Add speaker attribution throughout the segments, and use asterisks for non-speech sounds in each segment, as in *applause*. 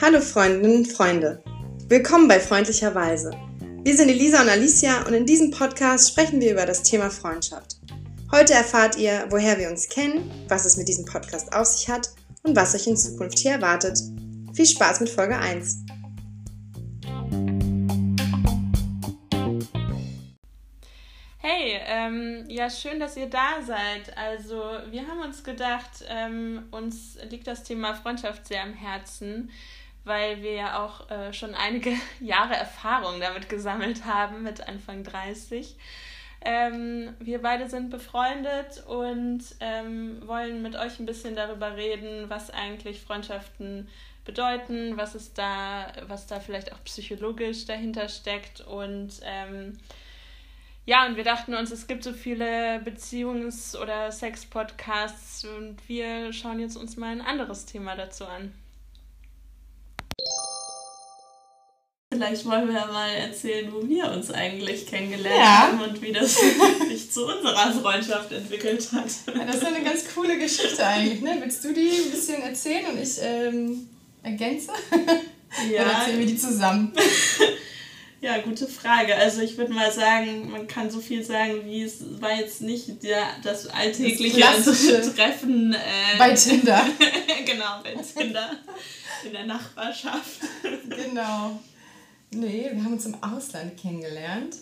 Speaker 1: Hallo Freundinnen und Freunde. Willkommen bei Freundlicherweise. Wir sind Elisa und Alicia und in diesem Podcast sprechen wir über das Thema Freundschaft. Heute erfahrt ihr, woher wir uns kennen, was es mit diesem Podcast auf sich hat und was euch in Zukunft hier erwartet. Viel Spaß mit Folge 1.
Speaker 2: Hey, ähm, ja, schön, dass ihr da seid. Also, wir haben uns gedacht, ähm, uns liegt das Thema Freundschaft sehr am Herzen, weil wir ja auch äh, schon einige *laughs* Jahre Erfahrung damit gesammelt haben, mit Anfang 30. Ähm, wir beide sind befreundet und ähm, wollen mit euch ein bisschen darüber reden, was eigentlich Freundschaften bedeuten, was es da, was da vielleicht auch psychologisch dahinter steckt und ähm, ja, und wir dachten uns, es gibt so viele Beziehungs- oder Sex-Podcasts und wir schauen jetzt uns mal ein anderes Thema dazu an. Vielleicht wollen wir ja mal erzählen, wo wir uns eigentlich kennengelernt ja. haben und wie das *laughs* sich zu unserer Freundschaft entwickelt hat.
Speaker 1: Das ist eine ganz coole Geschichte eigentlich. Ne? Willst du die ein bisschen erzählen und ich ähm, ergänze? Ja. Oder erzählen wir die zusammen? *laughs*
Speaker 2: Ja, gute Frage. Also ich würde mal sagen, man kann so viel sagen, wie es war jetzt nicht der, das alltägliche das Treffen. Äh,
Speaker 1: bei Tinder. *laughs*
Speaker 2: genau, bei Tinder. In der Nachbarschaft.
Speaker 1: genau. Nee, wir haben uns im Ausland kennengelernt.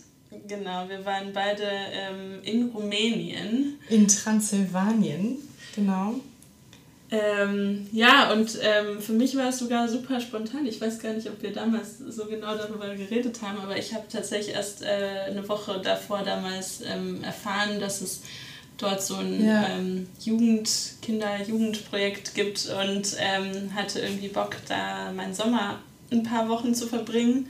Speaker 2: Genau, wir waren beide ähm, in Rumänien.
Speaker 1: In Transsilvanien, genau.
Speaker 2: Ähm, ja, und ähm, für mich war es sogar super spontan. Ich weiß gar nicht, ob wir damals so genau darüber geredet haben, aber ich habe tatsächlich erst äh, eine Woche davor damals ähm, erfahren, dass es dort so ein ja. ähm, Jugend, Kinder-Jugendprojekt gibt und ähm, hatte irgendwie Bock, da meinen Sommer ein paar Wochen zu verbringen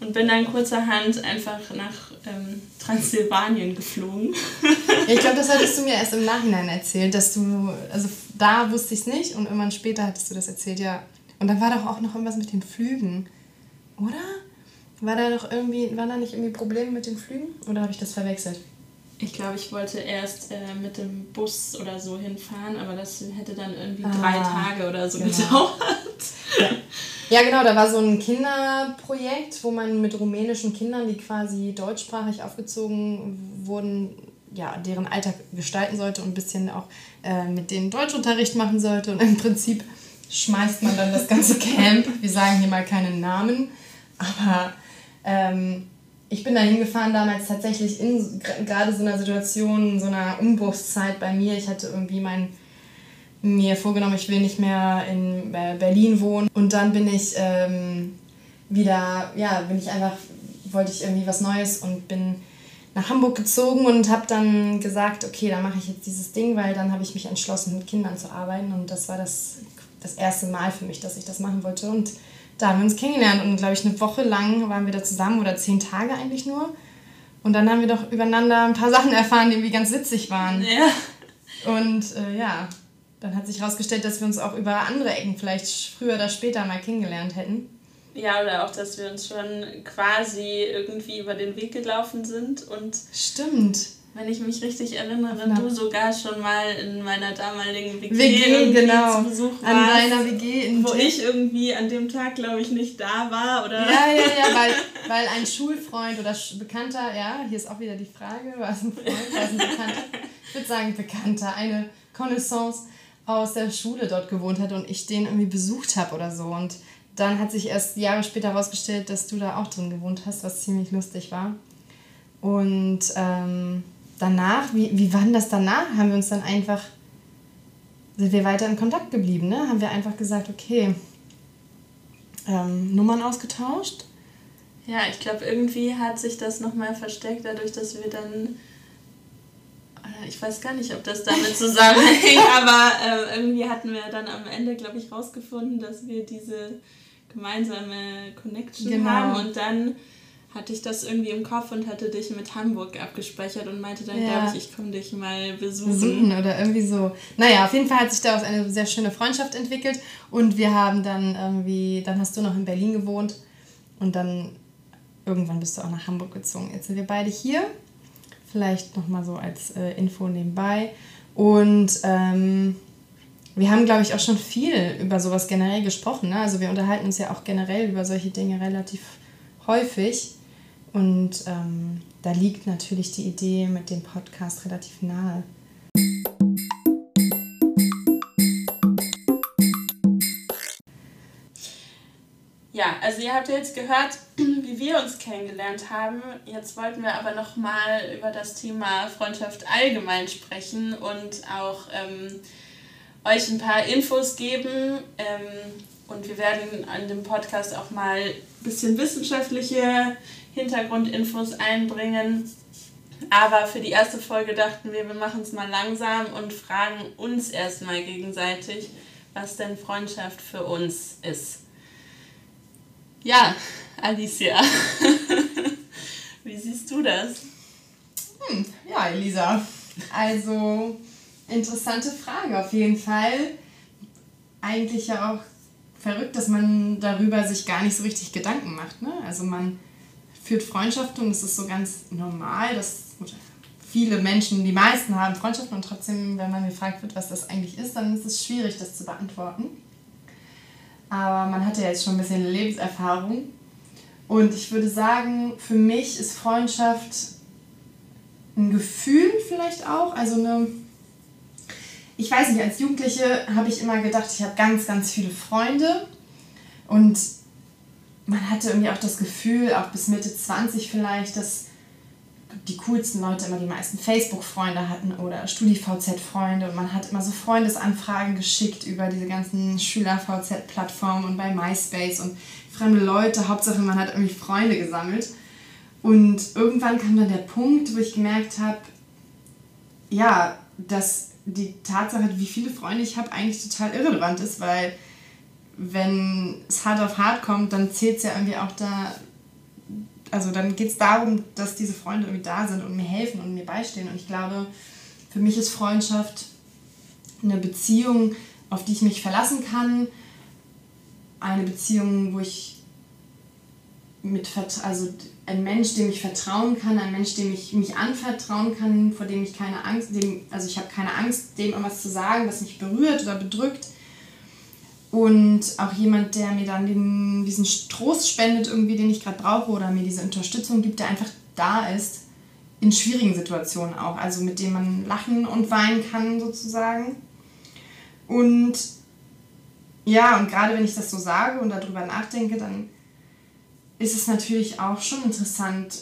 Speaker 2: und bin dann kurzerhand einfach nach ähm, Transsilvanien geflogen.
Speaker 1: ich glaube, das hattest du mir erst im Nachhinein erzählt, dass du, also da wusste ich es nicht und irgendwann später hattest du das erzählt, ja. Und dann war doch auch noch irgendwas mit den Flügen, oder? War da doch irgendwie, waren da nicht irgendwie Probleme mit den Flügen oder habe ich das verwechselt?
Speaker 2: Ich glaube, ich wollte erst äh, mit dem Bus oder so hinfahren, aber das hätte dann irgendwie ah, drei Tage oder so genau. gedauert.
Speaker 1: Ja. *laughs* ja. genau, da war so ein Kinderprojekt, wo man mit rumänischen Kindern, die quasi deutschsprachig aufgezogen wurden, ja, deren Alltag gestalten sollte und ein bisschen auch äh, mit denen Deutschunterricht machen sollte. Und im Prinzip schmeißt man dann das ganze Camp. Wir sagen hier mal keinen Namen, aber ähm, ich bin da hingefahren damals tatsächlich in gerade so einer Situation, so einer Umbruchszeit bei mir. Ich hatte irgendwie mein, mir vorgenommen, ich will nicht mehr in Berlin wohnen. Und dann bin ich ähm, wieder, ja, bin ich einfach, wollte ich irgendwie was Neues und bin nach Hamburg gezogen und habe dann gesagt, okay, dann mache ich jetzt dieses Ding, weil dann habe ich mich entschlossen, mit Kindern zu arbeiten. Und das war das, das erste Mal für mich, dass ich das machen wollte. Und da haben wir uns kennengelernt und glaube ich eine Woche lang waren wir da zusammen oder zehn Tage eigentlich nur. Und dann haben wir doch übereinander ein paar *laughs* Sachen erfahren, die irgendwie ganz witzig waren. Ja. Und äh, ja, dann hat sich herausgestellt, dass wir uns auch über andere Ecken vielleicht früher oder später mal kennengelernt hätten.
Speaker 2: Ja, oder auch, dass wir uns schon quasi irgendwie über den Weg gelaufen sind und.
Speaker 1: Stimmt
Speaker 2: wenn ich mich richtig erinnere, du sogar schon mal in meiner damaligen WG, WG
Speaker 1: genau. zu Besuch warst. An deiner WG
Speaker 2: in Wo ich irgendwie an dem Tag, glaube ich, nicht da war, oder?
Speaker 1: Ja, ja, ja, *laughs* weil, weil ein Schulfreund oder Bekannter, ja, hier ist auch wieder die Frage, war es ein Freund, war es ein Bekannter? Ich würde sagen Bekannter, eine Connaissance aus der Schule dort gewohnt hat und ich den irgendwie besucht habe oder so und dann hat sich erst Jahre später herausgestellt, dass du da auch drin gewohnt hast, was ziemlich lustig war. Und ähm, danach, wie, wie war denn das danach? Haben wir uns dann einfach, sind wir weiter in Kontakt geblieben, ne? Haben wir einfach gesagt, okay, ähm, Nummern ausgetauscht?
Speaker 2: Ja, ich glaube, irgendwie hat sich das nochmal verstärkt, dadurch, dass wir dann. Äh, ich weiß gar nicht, ob das damit *laughs* zusammenhängt, aber äh, irgendwie hatten wir dann am Ende, glaube ich, rausgefunden, dass wir diese gemeinsame Connection genau. haben und dann hatte ich das irgendwie im Kopf und hatte dich mit Hamburg abgespeichert und meinte dann, ja. glaube ich, ich komme dich mal besuchen. Besuchen
Speaker 1: oder irgendwie so. Naja, auf jeden Fall hat sich daraus eine sehr schöne Freundschaft entwickelt und wir haben dann irgendwie, dann hast du noch in Berlin gewohnt und dann irgendwann bist du auch nach Hamburg gezogen. Jetzt sind wir beide hier. Vielleicht nochmal so als äh, Info nebenbei. Und ähm, wir haben, glaube ich, auch schon viel über sowas generell gesprochen. Ne? Also wir unterhalten uns ja auch generell über solche Dinge relativ häufig. Und ähm, da liegt natürlich die Idee mit dem Podcast relativ nahe.
Speaker 2: Ja, also ihr habt jetzt gehört, *clears throat* wie wir uns kennengelernt haben. Jetzt wollten wir aber noch mal über das Thema Freundschaft allgemein sprechen und auch ähm, euch ein paar Infos geben. Ähm, und wir werden an dem Podcast auch mal ein bisschen wissenschaftliche Hintergrundinfos einbringen. Aber für die erste Folge dachten wir, wir machen es mal langsam und fragen uns erstmal gegenseitig, was denn Freundschaft für uns ist. Ja, Alicia, *laughs* wie siehst du das?
Speaker 1: Hm, ja, Elisa. Also, interessante Frage auf jeden Fall. Eigentlich ja auch verrückt, dass man darüber sich gar nicht so richtig Gedanken macht. Ne? Also man führt Freundschaften und es ist so ganz normal, dass viele Menschen, die meisten haben Freundschaften und trotzdem, wenn man gefragt wird, was das eigentlich ist, dann ist es schwierig, das zu beantworten. Aber man hat ja jetzt schon ein bisschen Lebenserfahrung. Und ich würde sagen, für mich ist Freundschaft ein Gefühl vielleicht auch. Also eine. Ich weiß nicht, als Jugendliche habe ich immer gedacht, ich habe ganz, ganz viele Freunde. Und man hatte irgendwie auch das Gefühl, auch bis Mitte 20 vielleicht, dass die coolsten Leute immer die meisten Facebook-Freunde hatten oder StudiVZ-Freunde und man hat immer so Freundesanfragen geschickt über diese ganzen Schüler-VZ-Plattformen und bei MySpace und fremde Leute. Hauptsache, man hat irgendwie Freunde gesammelt. Und irgendwann kam dann der Punkt, wo ich gemerkt habe, ja, dass die Tatsache, wie viele Freunde ich habe, eigentlich total irrelevant ist, weil wenn es hart auf hart kommt, dann zählt es ja irgendwie auch da also dann geht es darum, dass diese Freunde irgendwie da sind und mir helfen und mir beistehen. Und ich glaube, für mich ist Freundschaft eine Beziehung, auf die ich mich verlassen kann. Eine Beziehung, wo ich mit, also ein Mensch, dem ich vertrauen kann, ein Mensch, dem ich mich anvertrauen kann, vor dem ich keine Angst, dem, also ich habe keine Angst, dem irgendwas zu sagen, was mich berührt oder bedrückt und auch jemand, der mir dann den, diesen Trost spendet, irgendwie, den ich gerade brauche oder mir diese Unterstützung gibt, der einfach da ist, in schwierigen Situationen auch, also mit dem man lachen und weinen kann sozusagen. Und ja, und gerade wenn ich das so sage und darüber nachdenke, dann ist es natürlich auch schon interessant,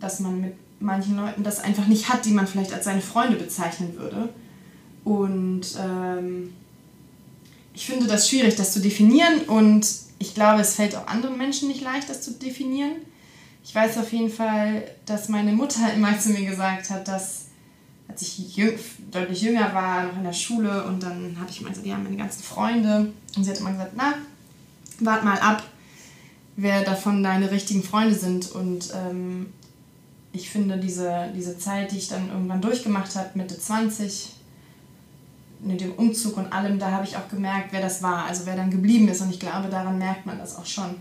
Speaker 1: dass man mit manchen Leuten das einfach nicht hat, die man vielleicht als seine Freunde bezeichnen würde. Und ähm, ich finde das schwierig, das zu definieren und ich glaube, es fällt auch anderen Menschen nicht leicht, das zu definieren. Ich weiß auf jeden Fall, dass meine Mutter *laughs* immer zu mir gesagt hat, dass als ich jüng, deutlich jünger war, noch in der Schule und dann habe ich meinte, die haben meine ganzen Freunde und sie hat immer gesagt, na, wart mal ab, wer davon deine richtigen Freunde sind und ähm, ich finde diese, diese Zeit, die ich dann irgendwann durchgemacht habe, Mitte 20, mit dem Umzug und allem, da habe ich auch gemerkt, wer das war, also wer dann geblieben ist. Und ich glaube, daran merkt man das auch schon.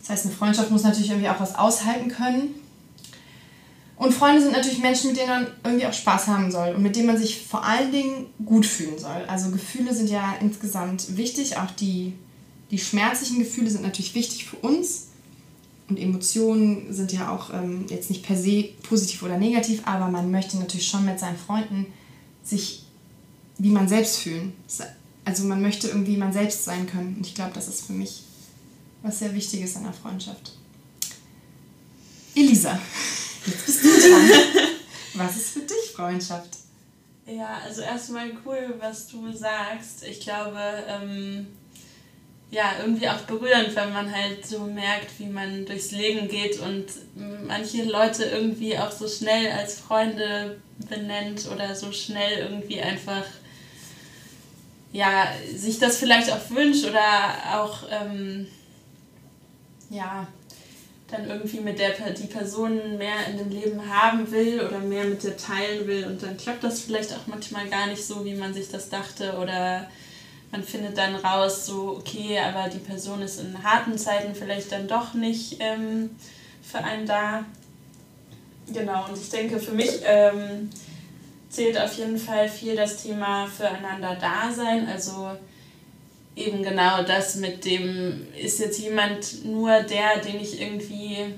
Speaker 1: Das heißt, eine Freundschaft muss natürlich irgendwie auch was aushalten können. Und Freunde sind natürlich Menschen, mit denen man irgendwie auch Spaß haben soll und mit denen man sich vor allen Dingen gut fühlen soll. Also Gefühle sind ja insgesamt wichtig, auch die, die schmerzlichen Gefühle sind natürlich wichtig für uns. Und Emotionen sind ja auch ähm, jetzt nicht per se positiv oder negativ, aber man möchte natürlich schon mit seinen Freunden sich wie man selbst fühlen. Also man möchte irgendwie man selbst sein können. Und ich glaube, das ist für mich was sehr Wichtiges in der Freundschaft. Elisa, jetzt bist du dran. *laughs* was ist für dich Freundschaft?
Speaker 2: Ja, also erstmal cool, was du sagst. Ich glaube, ähm, ja, irgendwie auch berührend, wenn man halt so merkt, wie man durchs Leben geht und manche Leute irgendwie auch so schnell als Freunde benennt oder so schnell irgendwie einfach ja, sich das vielleicht auch wünscht oder auch ähm, ja, dann irgendwie mit der die Person mehr in dem Leben haben will oder mehr mit der teilen will und dann klappt das vielleicht auch manchmal gar nicht so, wie man sich das dachte oder man findet dann raus, so okay, aber die Person ist in harten Zeiten vielleicht dann doch nicht ähm, für einen da. Genau, und ich denke für mich ähm, zählt auf jeden Fall viel das Thema füreinander da sein. Also eben genau das mit dem, ist jetzt jemand nur der, den ich irgendwie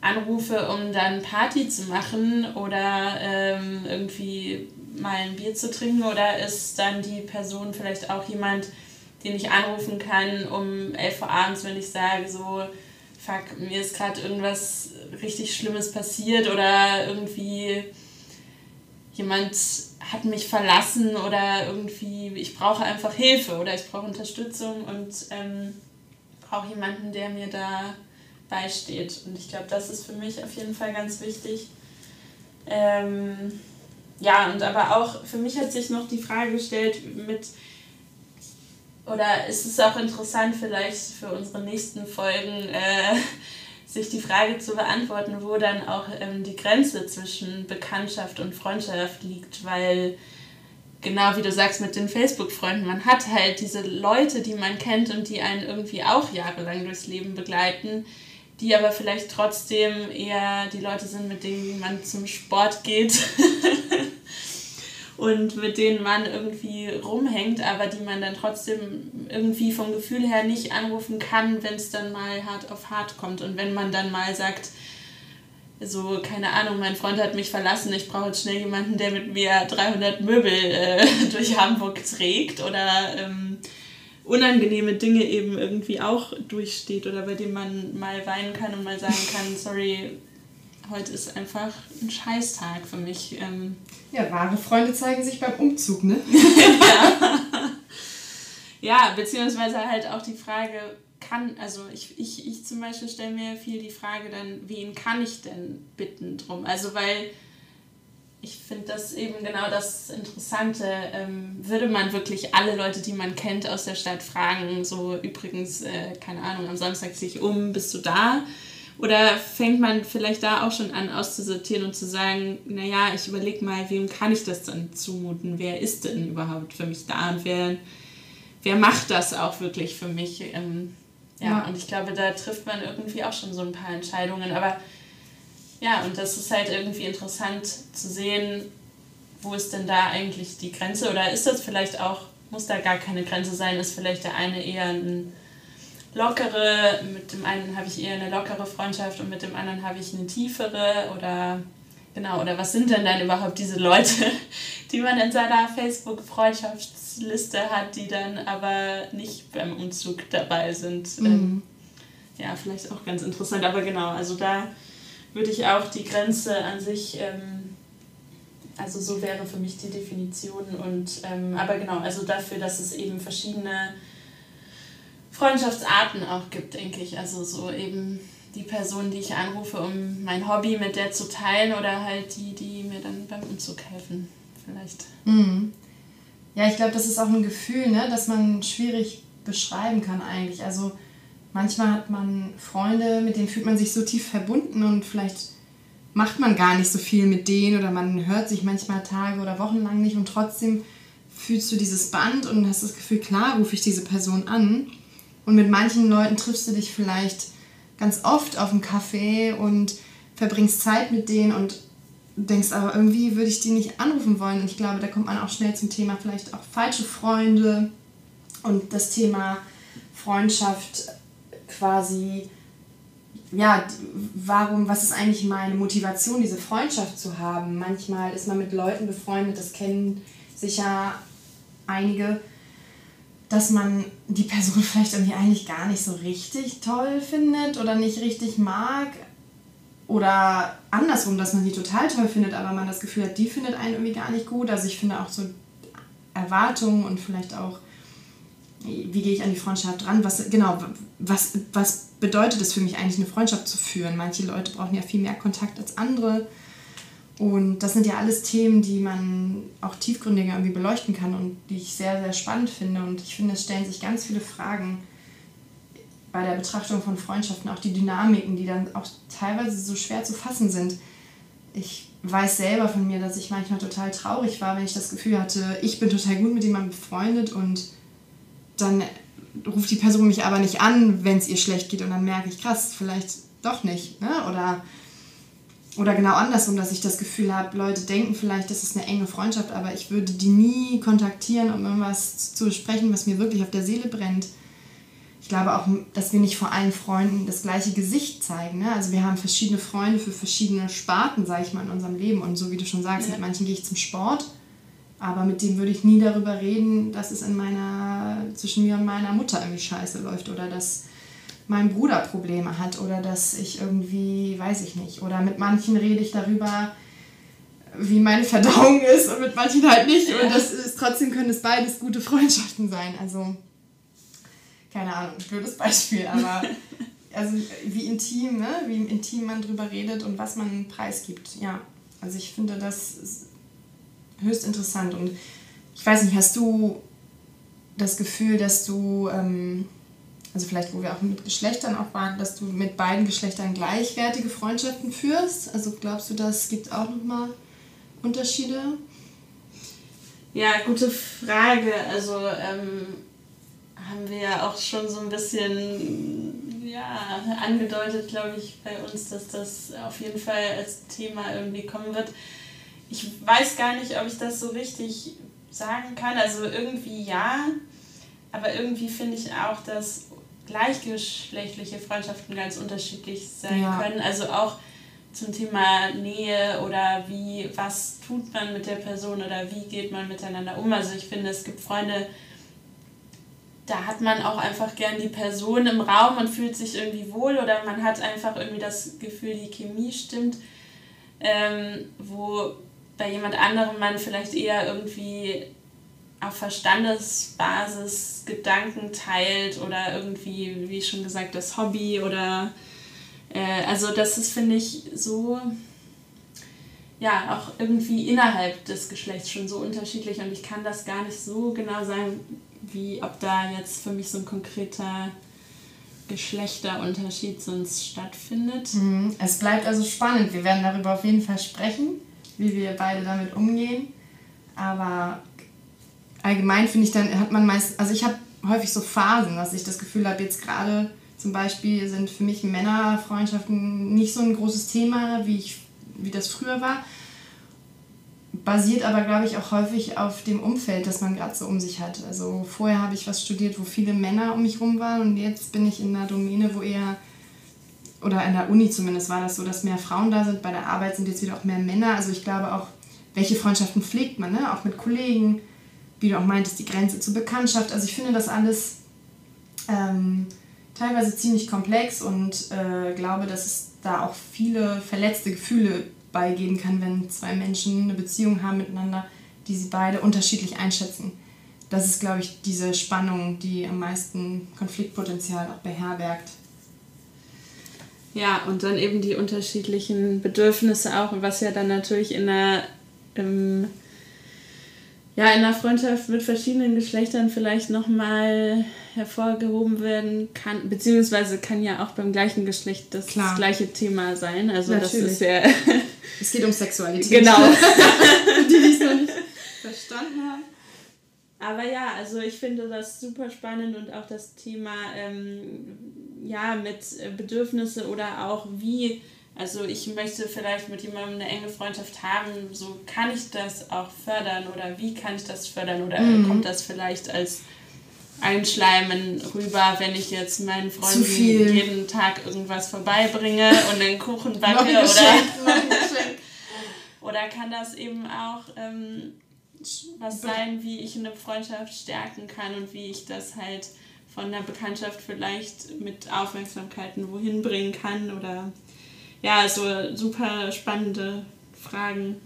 Speaker 2: anrufe, um dann Party zu machen oder ähm, irgendwie mal ein Bier zu trinken oder ist dann die Person vielleicht auch jemand, den ich anrufen kann um 11 Uhr abends, wenn ich sage so, fuck, mir ist gerade irgendwas richtig Schlimmes passiert oder irgendwie jemand hat mich verlassen oder irgendwie ich brauche einfach Hilfe oder ich brauche Unterstützung und ähm, brauche jemanden, der mir da beisteht. Und ich glaube, das ist für mich auf jeden Fall ganz wichtig. Ähm, ja, und aber auch für mich hat sich noch die Frage gestellt mit, oder ist es auch interessant vielleicht für unsere nächsten Folgen, äh, sich die Frage zu beantworten, wo dann auch ähm, die Grenze zwischen Bekanntschaft und Freundschaft liegt, weil genau wie du sagst mit den Facebook-Freunden, man hat halt diese Leute, die man kennt und die einen irgendwie auch jahrelang durchs Leben begleiten, die aber vielleicht trotzdem eher die Leute sind, mit denen man zum Sport geht *laughs* und mit denen man irgendwie rumhängt, aber die man dann trotzdem irgendwie vom Gefühl her nicht anrufen kann, wenn es dann mal hart auf hart kommt. Und wenn man dann mal sagt, so, keine Ahnung, mein Freund hat mich verlassen, ich brauche jetzt schnell jemanden, der mit mir 300 Möbel äh, *laughs* durch Hamburg trägt oder ähm, unangenehme Dinge eben irgendwie auch durchsteht oder bei dem man mal weinen kann und mal sagen kann, sorry, heute ist einfach ein Scheißtag für mich. Ähm,
Speaker 1: ja, wahre Freunde zeigen sich beim Umzug, ne? *laughs*
Speaker 2: ja. ja, beziehungsweise halt auch die Frage, kann, also ich, ich, ich zum Beispiel stelle mir viel die Frage dann, wen kann ich denn bitten drum? Also weil ich finde das eben genau das Interessante. Ähm, würde man wirklich alle Leute, die man kennt aus der Stadt fragen, so übrigens, äh, keine Ahnung, am Samstag ziehe ich um, bist du da? Oder fängt man vielleicht da auch schon an auszusortieren und zu sagen, naja, ich überlege mal, wem kann ich das dann zumuten? Wer ist denn überhaupt für mich da und wer, wer macht das auch wirklich für mich? Ähm, ja, ja, und ich glaube, da trifft man irgendwie auch schon so ein paar Entscheidungen. Aber ja, und das ist halt irgendwie interessant zu sehen, wo ist denn da eigentlich die Grenze? Oder ist das vielleicht auch, muss da gar keine Grenze sein? Ist vielleicht der eine eher ein lockere, mit dem einen habe ich eher eine lockere Freundschaft und mit dem anderen habe ich eine tiefere? Oder genau, oder was sind denn dann überhaupt diese Leute, *laughs* die man in seiner Facebook-Freundschaftsliste hat, die dann aber nicht beim Umzug dabei sind? Mhm. Ähm, ja, vielleicht auch ganz interessant, aber genau, also da würde ich auch die Grenze an sich, ähm, also so wäre für mich die Definition und ähm, aber genau, also dafür, dass es eben verschiedene Freundschaftsarten auch gibt, denke ich. Also so eben die Person, die ich anrufe, um mein Hobby mit der zu teilen oder halt die, die mir dann beim Umzug helfen, vielleicht.
Speaker 1: Mhm. Ja, ich glaube, das ist auch ein Gefühl, ne, das man schwierig beschreiben kann eigentlich. Also manchmal hat man Freunde, mit denen fühlt man sich so tief verbunden und vielleicht macht man gar nicht so viel mit denen oder man hört sich manchmal Tage oder Wochen lang nicht und trotzdem fühlst du dieses Band und hast das Gefühl, klar rufe ich diese Person an. Und mit manchen Leuten triffst du dich vielleicht ganz oft auf dem Café und verbringst Zeit mit denen und denkst aber irgendwie würde ich die nicht anrufen wollen. Und ich glaube, da kommt man auch schnell zum Thema vielleicht auch falsche Freunde und das Thema Freundschaft quasi, ja, warum, was ist eigentlich meine Motivation, diese Freundschaft zu haben? Manchmal ist man mit Leuten befreundet, das kennen sicher einige, dass man die Person *laughs* vielleicht irgendwie eigentlich gar nicht so richtig toll findet oder nicht richtig mag. Oder andersrum, dass man die total toll findet, aber man das Gefühl hat, die findet einen irgendwie gar nicht gut. Also ich finde auch so Erwartungen und vielleicht auch wie gehe ich an die Freundschaft ran? Was, genau, was, was bedeutet es für mich eigentlich, eine Freundschaft zu führen? Manche Leute brauchen ja viel mehr Kontakt als andere. Und das sind ja alles Themen, die man auch tiefgründiger irgendwie beleuchten kann und die ich sehr, sehr spannend finde. Und ich finde, es stellen sich ganz viele Fragen bei der Betrachtung von Freundschaften, auch die Dynamiken, die dann auch teilweise so schwer zu fassen sind. Ich weiß selber von mir, dass ich manchmal total traurig war, wenn ich das Gefühl hatte, ich bin total gut mit jemandem befreundet und dann ruft die Person mich aber nicht an, wenn es ihr schlecht geht und dann merke ich, krass, vielleicht doch nicht. Ne? Oder oder genau andersrum, dass ich das Gefühl habe, Leute denken vielleicht, das ist eine enge Freundschaft, aber ich würde die nie kontaktieren, um irgendwas zu besprechen, was mir wirklich auf der Seele brennt. Ich glaube auch, dass wir nicht vor allen Freunden das gleiche Gesicht zeigen. Ne? Also wir haben verschiedene Freunde für verschiedene Sparten, sage ich mal, in unserem Leben. Und so wie du schon sagst, ja. mit manchen gehe ich zum Sport, aber mit dem würde ich nie darüber reden, dass es in meiner, zwischen mir und meiner Mutter irgendwie scheiße läuft oder dass mein Bruder Probleme hat oder dass ich irgendwie, weiß ich nicht, oder mit manchen rede ich darüber, wie meine Verdauung ist und mit manchen halt nicht. Und das ist trotzdem können es beides gute Freundschaften sein. Also, keine Ahnung, blödes Beispiel, aber also wie intim, ne? wie intim man drüber redet und was man preisgibt. Ja, also ich finde das höchst interessant. Und ich weiß nicht, hast du das Gefühl, dass du ähm, also vielleicht wo wir auch mit Geschlechtern auch waren, dass du mit beiden Geschlechtern gleichwertige Freundschaften führst? Also glaubst du, das gibt auch nochmal Unterschiede?
Speaker 2: Ja, gute Frage. Also ähm, haben wir ja auch schon so ein bisschen ja, angedeutet, glaube ich, bei uns, dass das auf jeden Fall als Thema irgendwie kommen wird. Ich weiß gar nicht, ob ich das so richtig sagen kann. Also irgendwie ja, aber irgendwie finde ich auch, dass gleichgeschlechtliche Freundschaften ganz unterschiedlich sein ja. können. Also auch zum Thema Nähe oder wie, was tut man mit der Person oder wie geht man miteinander um. Also ich finde, es gibt Freunde, da hat man auch einfach gern die Person im Raum und fühlt sich irgendwie wohl oder man hat einfach irgendwie das Gefühl, die Chemie stimmt, ähm, wo bei jemand anderem man vielleicht eher irgendwie auf Verstandesbasis Gedanken teilt oder irgendwie, wie schon gesagt, das Hobby oder äh, also das ist, finde ich, so ja, auch irgendwie innerhalb des Geschlechts schon so unterschiedlich und ich kann das gar nicht so genau sagen, wie ob da jetzt für mich so ein konkreter Geschlechterunterschied sonst stattfindet.
Speaker 1: Mhm. Es bleibt also spannend. Wir werden darüber auf jeden Fall sprechen, wie wir beide damit umgehen. Aber allgemein finde ich dann, hat man meist, also ich habe häufig so Phasen, dass ich das Gefühl habe, jetzt gerade zum Beispiel sind für mich Männerfreundschaften nicht so ein großes Thema, wie, ich, wie das früher war. Basiert aber, glaube ich, auch häufig auf dem Umfeld, das man gerade so um sich hat. Also vorher habe ich was studiert, wo viele Männer um mich herum waren und jetzt bin ich in einer Domäne, wo eher, oder in der Uni zumindest war das so, dass mehr Frauen da sind. Bei der Arbeit sind jetzt wieder auch mehr Männer. Also ich glaube auch, welche Freundschaften pflegt man, ne? auch mit Kollegen, wie du auch meintest, die Grenze zur Bekanntschaft. Also ich finde das alles ähm, teilweise ziemlich komplex und äh, glaube, dass es da auch viele verletzte Gefühle beigeben kann, wenn zwei Menschen eine Beziehung haben miteinander, die sie beide unterschiedlich einschätzen. Das ist, glaube ich, diese Spannung, die am meisten Konfliktpotenzial auch beherbergt.
Speaker 2: Ja, und dann eben die unterschiedlichen Bedürfnisse auch, was ja dann natürlich in der im ja, in einer Freundschaft mit verschiedenen Geschlechtern vielleicht nochmal hervorgehoben werden kann, beziehungsweise kann ja auch beim gleichen Geschlecht das, das gleiche Thema sein. Also Natürlich. das ist ja. *laughs*
Speaker 1: es geht um Sexualität. Genau. *laughs*
Speaker 2: die, die es noch nicht *laughs* verstanden haben. Aber ja, also ich finde das super spannend und auch das Thema ähm, ja, mit Bedürfnisse oder auch wie also ich möchte vielleicht mit jemandem eine enge Freundschaft haben, so kann ich das auch fördern oder wie kann ich das fördern? Oder mhm. kommt das vielleicht als Einschleimen rüber, wenn ich jetzt meinen Freunden jeden Tag irgendwas vorbeibringe *laughs* und einen Kuchen backe oder, *laughs* oder kann das eben auch ähm, was sein, wie ich eine Freundschaft stärken kann und wie ich das halt von der Bekanntschaft vielleicht mit Aufmerksamkeiten wohin bringen kann oder ja, also super spannende Fragen.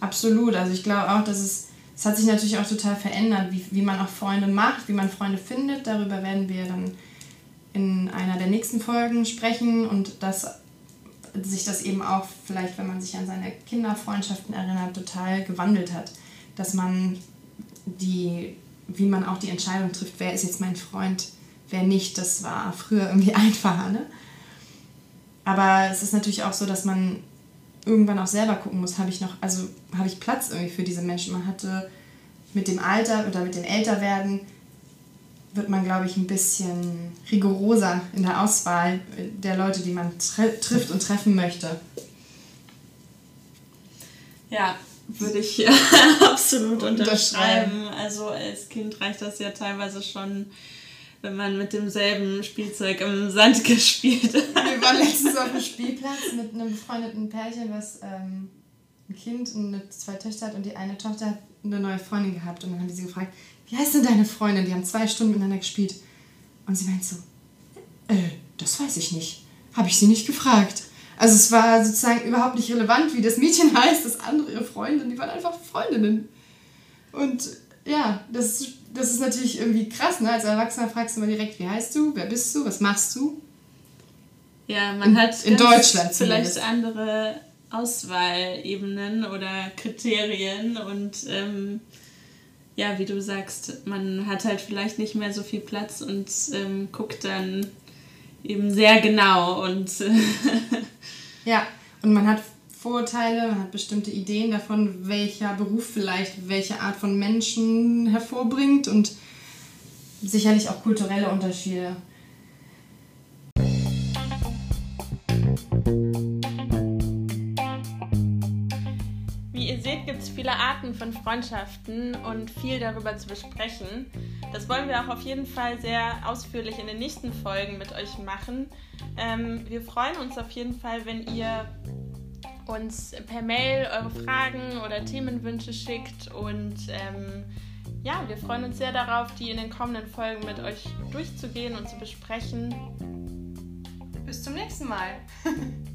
Speaker 1: Absolut. Also ich glaube auch, dass es, es hat sich natürlich auch total verändert, wie, wie man auch Freunde macht, wie man Freunde findet. Darüber werden wir dann in einer der nächsten Folgen sprechen und dass sich das eben auch vielleicht, wenn man sich an seine Kinderfreundschaften erinnert, total gewandelt hat. Dass man die, wie man auch die Entscheidung trifft, wer ist jetzt mein Freund, wer nicht, das war früher irgendwie *laughs* einfacher. Ne? Aber es ist natürlich auch so, dass man irgendwann auch selber gucken muss, habe ich noch, also habe ich Platz irgendwie für diese Menschen. Man hatte mit dem Alter oder mit dem Älterwerden wird man, glaube ich, ein bisschen rigoroser in der Auswahl der Leute, die man trifft und treffen möchte.
Speaker 2: Ja, würde ich *laughs* absolut unterschreiben. Also als Kind reicht das ja teilweise schon, wenn man mit demselben Spielzeug im Sand *laughs* gespielt
Speaker 1: hat. Wir waren letztens auf dem Spielplatz mit einem befreundeten Pärchen, was ähm, ein Kind und zwei Töchter hat und die eine Tochter hat eine neue Freundin gehabt und dann haben die sie gefragt, wie heißt denn deine Freundin? Die haben zwei Stunden miteinander gespielt. Und sie meint so, äh, das weiß ich nicht. Habe ich sie nicht gefragt. Also es war sozusagen überhaupt nicht relevant, wie das Mädchen *laughs* heißt, das andere ihre Freundin, die waren einfach Freundinnen. Und ja, das, das ist natürlich irgendwie krass, ne? Als Erwachsener fragst du immer direkt, wie heißt du, wer bist du, was machst du?
Speaker 2: Ja, man in, hat in Deutschland vielleicht zumindest. andere Auswahlebenen oder Kriterien und ähm, ja, wie du sagst, man hat halt vielleicht nicht mehr so viel Platz und ähm, guckt dann eben sehr genau und *laughs*
Speaker 1: ja, und man hat Vorurteile, man hat bestimmte Ideen davon, welcher Beruf vielleicht welche Art von Menschen hervorbringt und sicherlich auch kulturelle Unterschiede.
Speaker 2: seht, gibt es viele Arten von Freundschaften und viel darüber zu besprechen. Das wollen wir auch auf jeden Fall sehr ausführlich in den nächsten Folgen mit euch machen. Ähm, wir freuen uns auf jeden Fall, wenn ihr uns per Mail eure Fragen oder Themenwünsche schickt und ähm, ja, wir freuen uns sehr darauf, die in den kommenden Folgen mit euch durchzugehen und zu besprechen.
Speaker 1: Bis zum nächsten Mal. *laughs*